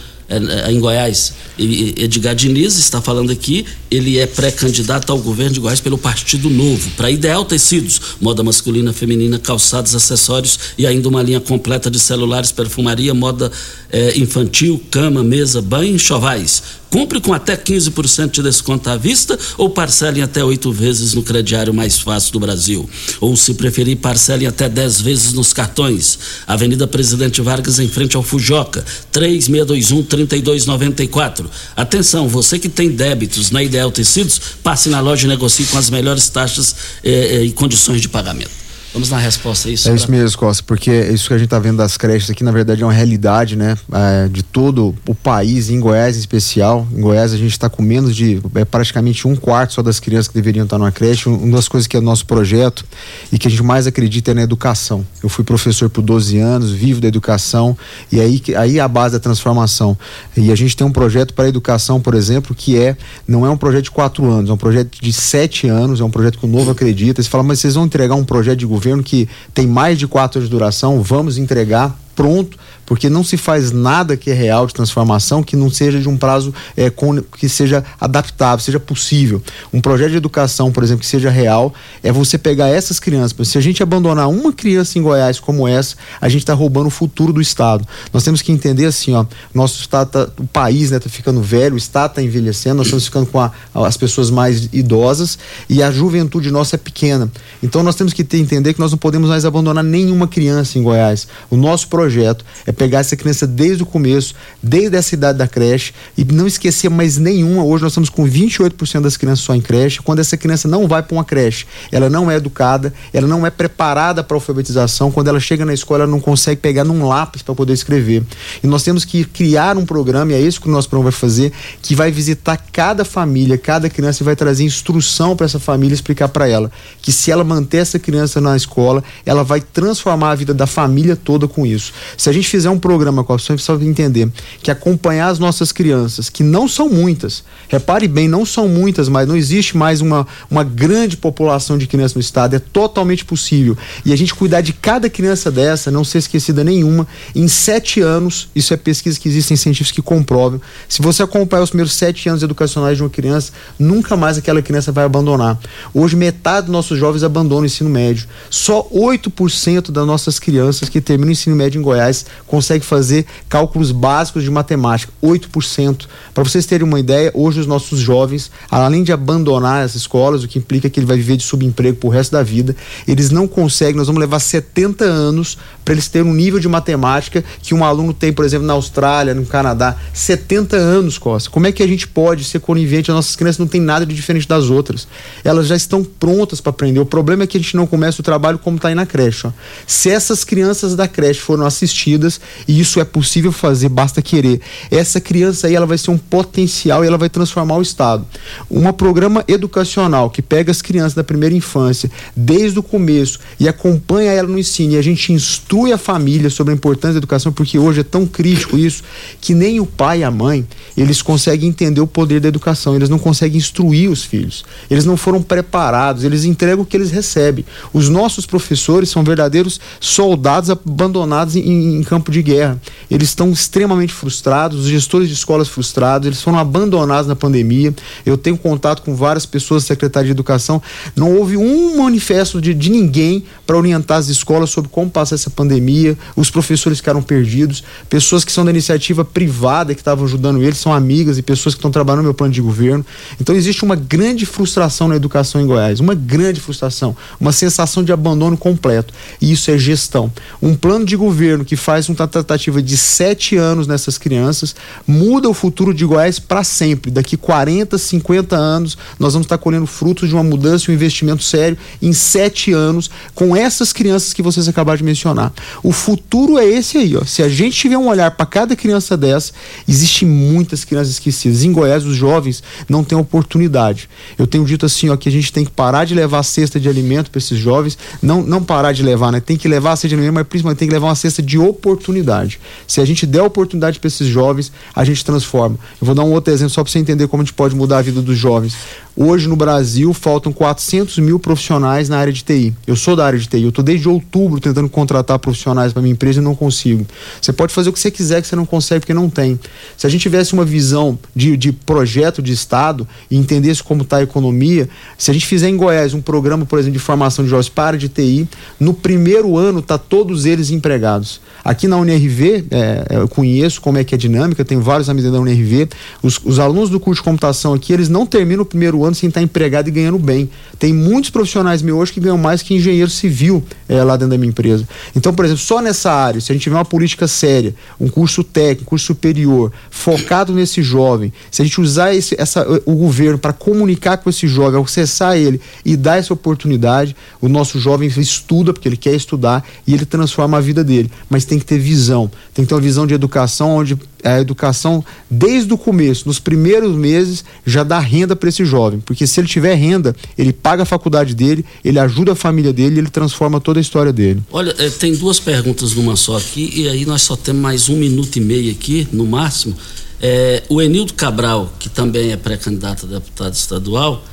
em Goiás. Edgar Diniz está falando aqui, ele é pré-candidato ao governo de Goiás pelo Partido Novo, para Ideal Tecidos, moda masculina, feminina, calçados, acessórios e ainda uma linha completa de celulares, perfumaria, moda eh, infantil, cama, mesa, banho e chovais. Compre com até 15% de desconto à vista ou parcelem até oito vezes no crediário mais fácil do Brasil. Ou, se preferir, parcelem até 10 vezes nos cartões. Avenida Presidente Vargas, em frente ao Fujoca, 3621-3294. Atenção, você que tem débitos na Ideal Tecidos, passe na loja e negocie com as melhores taxas eh, eh, e condições de pagamento. Vamos na resposta a isso. É isso pra... mesmo, Costa, porque isso que a gente está vendo das creches aqui, na verdade, é uma realidade, né? É, de todo o país, em Goiás em especial. Em Goiás a gente está com menos de é, praticamente um quarto só das crianças que deveriam estar numa creche. Uma das coisas que é nosso projeto e que a gente mais acredita é na educação. Eu fui professor por 12 anos, vivo da educação, e aí, aí é a base da transformação. E a gente tem um projeto para a educação, por exemplo, que é não é um projeto de quatro anos, é um projeto de sete anos, é um projeto que o Novo acredita. Você fala, mas vocês vão entregar um projeto de governo governo que tem mais de quatro anos de duração, vamos entregar pronto porque não se faz nada que é real de transformação que não seja de um prazo é, com, que seja adaptável, seja possível. Um projeto de educação, por exemplo, que seja real, é você pegar essas crianças. Se a gente abandonar uma criança em Goiás como essa, a gente está roubando o futuro do Estado. Nós temos que entender assim, ó, nosso Estado, tá, o país está né, ficando velho, o Estado está envelhecendo, nós estamos ficando com a, as pessoas mais idosas e a juventude nossa é pequena. Então nós temos que ter, entender que nós não podemos mais abandonar nenhuma criança em Goiás. O nosso projeto é pegar essa criança desde o começo, desde essa idade da creche e não esquecer mais nenhuma. Hoje nós estamos com 28% das crianças só em creche. Quando essa criança não vai para uma creche, ela não é educada, ela não é preparada para alfabetização. Quando ela chega na escola, ela não consegue pegar num lápis para poder escrever. E nós temos que criar um programa, e é isso que o nosso programa vai fazer, que vai visitar cada família, cada criança e vai trazer instrução para essa família, explicar para ela que se ela manter essa criança na escola, ela vai transformar a vida da família toda com isso. Se a gente fizer um programa com a pessoa precisa entender que acompanhar as nossas crianças, que não são muitas, repare bem, não são muitas, mas não existe mais uma, uma grande população de crianças no estado, é totalmente possível. E a gente cuidar de cada criança dessa, não ser esquecida nenhuma, em sete anos, isso é pesquisa que existem científicos que comprovam, se você acompanhar os primeiros sete anos educacionais de uma criança, nunca mais aquela criança vai abandonar. Hoje, metade dos nossos jovens abandonam o ensino médio. Só 8% das nossas crianças que terminam o ensino médio em Goiás consegue fazer cálculos básicos de matemática, 8%. Para vocês terem uma ideia, hoje os nossos jovens, além de abandonar as escolas, o que implica que ele vai viver de subemprego pro resto da vida, eles não conseguem, nós vamos levar 70 anos para eles terem um nível de matemática que um aluno tem, por exemplo, na Austrália, no Canadá, 70 anos, Costa. Como é que a gente pode ser conivente? As nossas crianças não têm nada de diferente das outras. Elas já estão prontas para aprender. O problema é que a gente não começa o trabalho como está aí na creche. Ó. Se essas crianças da creche foram assistidas, e isso é possível fazer, basta querer. Essa criança aí ela vai ser um potencial e ela vai transformar o Estado. Um programa educacional que pega as crianças da primeira infância, desde o começo, e acompanha ela no ensino, e a gente instrui a família sobre a importância da educação, porque hoje é tão crítico isso, que nem o pai e a mãe, eles conseguem entender o poder da educação, eles não conseguem instruir os filhos. Eles não foram preparados, eles entregam o que eles recebem. Os nossos professores são verdadeiros soldados abandonados em, em campo de guerra. Eles estão extremamente frustrados, os gestores de escolas frustrados, eles foram abandonados na pandemia. Eu tenho contato com várias pessoas da Secretaria de Educação. Não houve um manifesto de, de ninguém para orientar as escolas sobre como passar essa pandemia. Os professores ficaram perdidos. Pessoas que são da iniciativa privada que estavam ajudando eles são amigas e pessoas que estão trabalhando no meu plano de governo. Então existe uma grande frustração na educação em Goiás, uma grande frustração, uma sensação de abandono completo. E isso é gestão. Um plano de governo que faz um tratativa de sete anos nessas crianças, muda o futuro de Goiás para sempre. Daqui 40, 50 anos, nós vamos estar colhendo frutos de uma mudança e um investimento sério em sete anos com essas crianças que vocês acabaram de mencionar. O futuro é esse aí, ó. Se a gente tiver um olhar para cada criança dessa, existem muitas crianças esquecidas. Em Goiás, os jovens não têm oportunidade. Eu tenho dito assim, ó, que a gente tem que parar de levar a cesta de alimento para esses jovens, não, não parar de levar, né? Tem que levar a cesta de alimento, mas principalmente tem que levar uma cesta de oportunidade oportunidade. Se a gente der oportunidade para esses jovens, a gente transforma. Eu vou dar um outro exemplo só para você entender como a gente pode mudar a vida dos jovens. Hoje no Brasil faltam 400 mil profissionais na área de TI. Eu sou da área de TI. Eu estou desde outubro tentando contratar profissionais para minha empresa e não consigo. Você pode fazer o que você quiser que você não consegue porque não tem. Se a gente tivesse uma visão de, de projeto de Estado e entendesse como está a economia, se a gente fizer em Goiás um programa, por exemplo, de formação de jovens para de TI, no primeiro ano tá todos eles empregados. Aqui na UNRV, é, eu conheço como é que é a dinâmica, tenho vários amigos da UNRV. Os, os alunos do curso de computação aqui, eles não terminam o primeiro ano sem estar empregado e ganhando bem. Tem muitos profissionais meus hoje que ganham mais que engenheiro civil é, lá dentro da minha empresa. Então, por exemplo, só nessa área, se a gente tiver uma política séria, um curso técnico, curso superior, focado nesse jovem, se a gente usar esse, essa, o governo para comunicar com esse jovem, acessar ele e dar essa oportunidade, o nosso jovem estuda porque ele quer estudar e ele transforma a vida dele. Mas tem que ter visão, tem que ter uma visão de educação onde a educação desde o começo, nos primeiros meses, já dá renda para esse jovem, porque se ele tiver renda, ele paga a faculdade dele, ele ajuda a família dele, ele transforma toda a história dele. Olha, é, tem duas perguntas numa só aqui e aí nós só temos mais um minuto e meio aqui, no máximo. É, o Enildo Cabral, que também é pré-candidato a deputado estadual,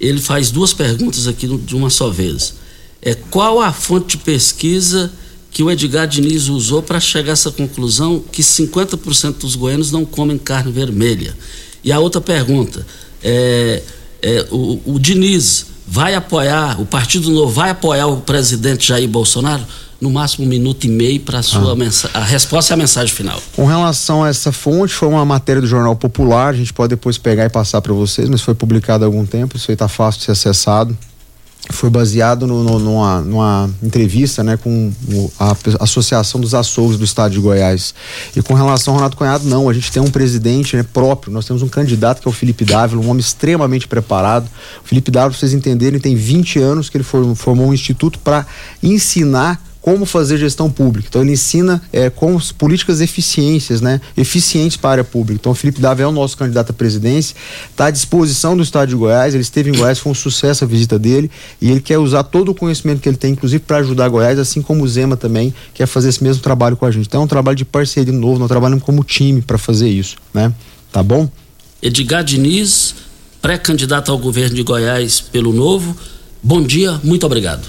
ele faz duas perguntas aqui de uma só vez. É qual a fonte de pesquisa que o Edgar Diniz usou para chegar a essa conclusão que 50% dos goianos não comem carne vermelha. E a outra pergunta, é, é, o, o Diniz vai apoiar, o Partido Novo vai apoiar o presidente Jair Bolsonaro? No máximo um minuto e meio para a sua ah. A resposta é a mensagem final. Com relação a essa fonte, foi uma matéria do Jornal Popular, a gente pode depois pegar e passar para vocês, mas foi publicado há algum tempo, isso aí está fácil de ser acessado foi baseado no, no, numa, numa, entrevista né, com a Associação dos Açougues do Estado de Goiás. E com relação ao Renato Cunhado, não, a gente tem um presidente né, próprio, nós temos um candidato que é o Felipe Dávila, um homem extremamente preparado. O Felipe Dávila, vocês entenderem, tem 20 anos que ele formou um instituto para ensinar como fazer gestão pública. Então ele ensina é, com políticas eficiências, né, eficientes para a área pública. Então o Felipe Dávila é o nosso candidato à presidência, está à disposição do Estado de Goiás. Ele esteve em Goiás, foi um sucesso a visita dele e ele quer usar todo o conhecimento que ele tem, inclusive para ajudar Goiás, assim como o Zema também quer fazer esse mesmo trabalho com a gente. Então é um trabalho de parceria novo, nós trabalhamos como time para fazer isso, né? Tá bom? Edgar Diniz, pré-candidato ao governo de Goiás pelo Novo. Bom dia, muito obrigado.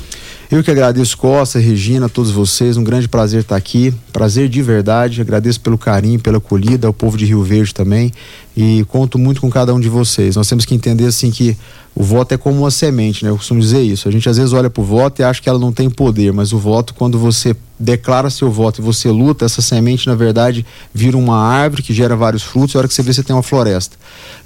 Eu que agradeço, Costa, Regina, todos vocês. Um grande prazer estar aqui. Prazer de verdade. Agradeço pelo carinho, pela acolhida, ao povo de Rio Verde também. E conto muito com cada um de vocês. Nós temos que entender assim que o voto é como uma semente, né? Eu costumo dizer isso. A gente às vezes olha para o voto e acha que ela não tem poder, mas o voto, quando você declara seu voto e você luta, essa semente, na verdade, vira uma árvore que gera vários frutos, e a hora que você vê, você tem uma floresta.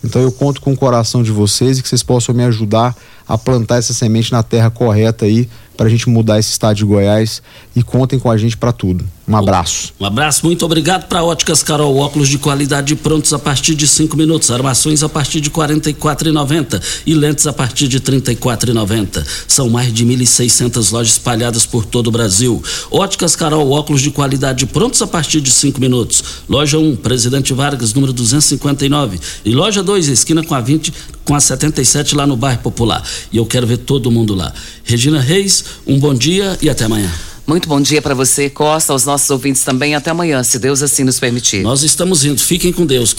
Então eu conto com o coração de vocês e que vocês possam me ajudar a plantar essa semente na terra correta aí, para a gente mudar esse estado de Goiás e contem com a gente para tudo. Um abraço. Um abraço, muito obrigado para Óticas Carol, óculos de qualidade prontos a partir de cinco minutos, armações a partir de quarenta e quatro e lentes a partir de trinta e quatro São mais de 1.600 lojas espalhadas por todo o Brasil. Óticas Carol, óculos de qualidade prontos a partir de cinco minutos. Loja 1, Presidente Vargas, número 259. E loja 2, esquina com a 20, com a 77 lá no bairro Popular. E eu quero ver todo mundo lá. Regina Reis, um bom dia e até amanhã. Muito bom dia para você, Costa, aos nossos ouvintes também. Até amanhã, se Deus assim nos permitir. Nós estamos indo. Fiquem com Deus.